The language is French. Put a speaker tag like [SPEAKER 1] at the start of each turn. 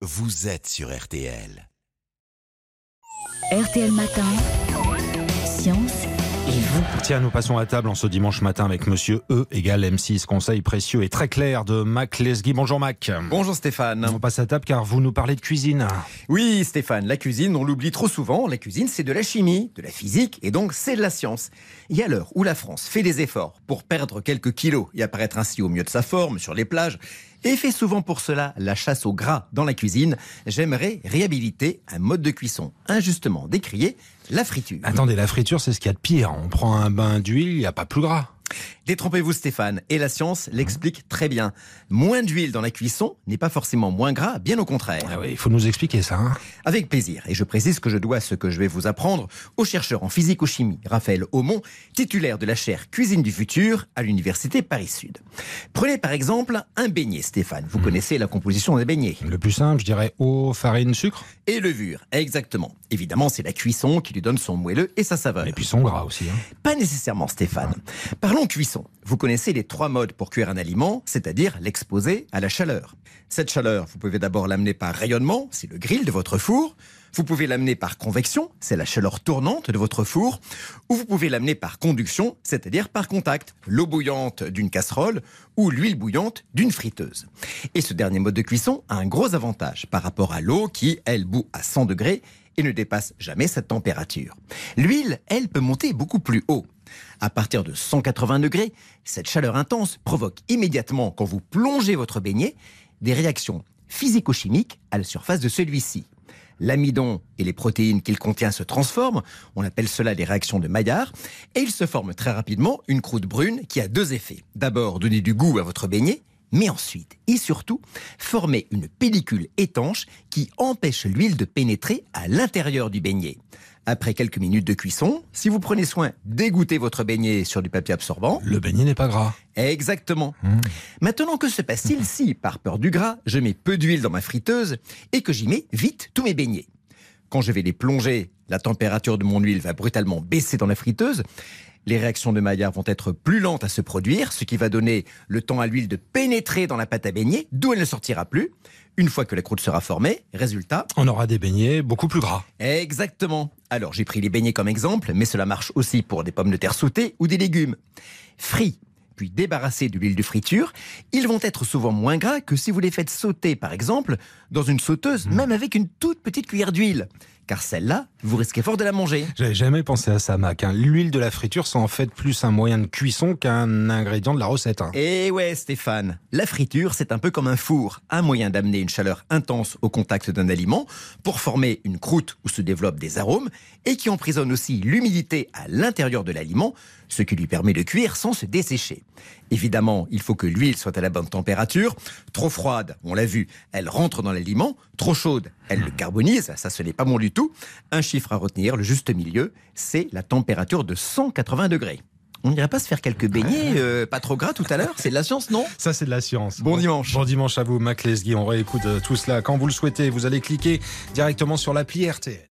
[SPEAKER 1] vous êtes sur RTL.
[SPEAKER 2] RTL Matin, Science et vous.
[SPEAKER 3] Tiens, nous passons à table en ce dimanche matin avec Monsieur E égale M6, conseil précieux et très clair de Mac Lesguy. Bonjour Mac.
[SPEAKER 4] Bonjour Stéphane.
[SPEAKER 3] On passe à table car vous nous parlez de cuisine.
[SPEAKER 4] Oui Stéphane, la cuisine, on l'oublie trop souvent. La cuisine, c'est de la chimie, de la physique et donc c'est de la science. Et à l'heure où la France fait des efforts pour perdre quelques kilos et apparaître ainsi au mieux de sa forme sur les plages, et fait souvent pour cela la chasse au gras dans la cuisine, j'aimerais réhabiliter un mode de cuisson injustement décrié, la friture.
[SPEAKER 3] Attendez, la friture, c'est ce qu'il y a de pire. On prend un bain d'huile, il n'y a pas plus gras.
[SPEAKER 4] Détrompez-vous Stéphane, et la science l'explique très bien. Moins d'huile dans la cuisson n'est pas forcément moins gras, bien au contraire.
[SPEAKER 3] Ah oui, il faut nous expliquer ça. hein.
[SPEAKER 4] Avec plaisir, et je précise que je dois ce que je vais vous apprendre au chercheur en physique ou chimie, Raphaël Aumont, titulaire de la chaire Cuisine du futur à l'Université Paris-Sud. Prenez par exemple un beignet, Stéphane. Vous connaissez la composition des beignets.
[SPEAKER 3] Le plus simple, je dirais eau, farine, sucre.
[SPEAKER 4] Et levure, exactement. Évidemment, c'est la cuisson qui lui donne son moelleux et sa saveur.
[SPEAKER 3] Et puis son gras aussi. hein.
[SPEAKER 4] Pas nécessairement, Stéphane. Parlons cuisson. Vous connaissez les trois modes pour cuire un aliment, c'est-à-dire l'exposer à la chaleur. Cette chaleur, vous pouvez d'abord l'amener par rayonnement, c'est le grill de votre four. Vous pouvez l'amener par convection, c'est la chaleur tournante de votre four. Ou vous pouvez l'amener par conduction, c'est-à-dire par contact, l'eau bouillante d'une casserole ou l'huile bouillante d'une friteuse. Et ce dernier mode de cuisson a un gros avantage par rapport à l'eau qui, elle, bout à 100 degrés et ne dépasse jamais cette température. L'huile, elle, peut monter beaucoup plus haut. À partir de 180 degrés, cette chaleur intense provoque immédiatement, quand vous plongez votre beignet, des réactions physico-chimiques à la surface de celui-ci. L'amidon et les protéines qu'il contient se transforment, on appelle cela les réactions de Maillard, et il se forme très rapidement une croûte brune qui a deux effets. D'abord, donner du goût à votre beignet, mais ensuite et surtout former une pellicule étanche qui empêche l'huile de pénétrer à l'intérieur du beignet. Après quelques minutes de cuisson, si vous prenez soin d'égoutter votre beignet sur du papier absorbant,
[SPEAKER 3] Le beignet n'est pas gras.
[SPEAKER 4] exactement.
[SPEAKER 3] Mmh.
[SPEAKER 4] Maintenant, que se passe-t-il si, par peur du gras, je mets peu d'huile dans ma friteuse et que j'y mets vite tous mes beignets Quand je vais les plonger, la température de mon huile va brutalement baisser dans la friteuse. Les réactions de Maillard vont être plus lentes à se produire, ce qui va donner le temps à l'huile de pénétrer dans la pâte à beignets, d'où elle ne sortira plus. Une fois que la croûte sera formée, résultat,
[SPEAKER 3] On aura des beignets beaucoup plus gras.
[SPEAKER 4] Exactement. Alors j'ai pris les beignets comme exemple, mais cela marche aussi pour des pommes de terre sautées ou des légumes. Frits, puis débarrassés de l'huile de friture, ils vont être souvent moins gras que si vous les faites sauter, par exemple, dans une sauteuse, même avec une toute petite cuillère d'huile. Car celle-là, vous risquez fort de la manger.
[SPEAKER 3] J'avais jamais pensé à ça, Mac. hein. L'huile de la friture, c'est en fait plus un moyen de cuisson qu'un ingrédient de la recette. hein.
[SPEAKER 4] Et ouais, Stéphane, la friture, c'est un peu comme un four, un moyen d'amener une chaleur intense au contact d'un aliment pour former une croûte où se développent des arômes et qui emprisonne aussi l'humidité à l'intérieur de l'aliment, ce qui lui permet de cuire sans se dessécher. Évidemment, il faut que l'huile soit à la bonne température. Trop froide, on l'a vu, elle rentre dans l'aliment. Trop chaude, elle le carbonise. Ça, ce n'est pas bon du tout. Un chiffre à retenir, le juste milieu, c'est la température de 180 degrés. On n'irait pas se faire quelques beignets, euh, pas trop gras tout à l'heure C'est de la science, non?
[SPEAKER 3] Ça, c'est de la science.
[SPEAKER 4] Bon dimanche.
[SPEAKER 3] Bon dimanche à vous, Mac Lesguy. On réécoute euh, tout cela quand vous le souhaitez. Vous allez cliquer directement sur l'appli RTL.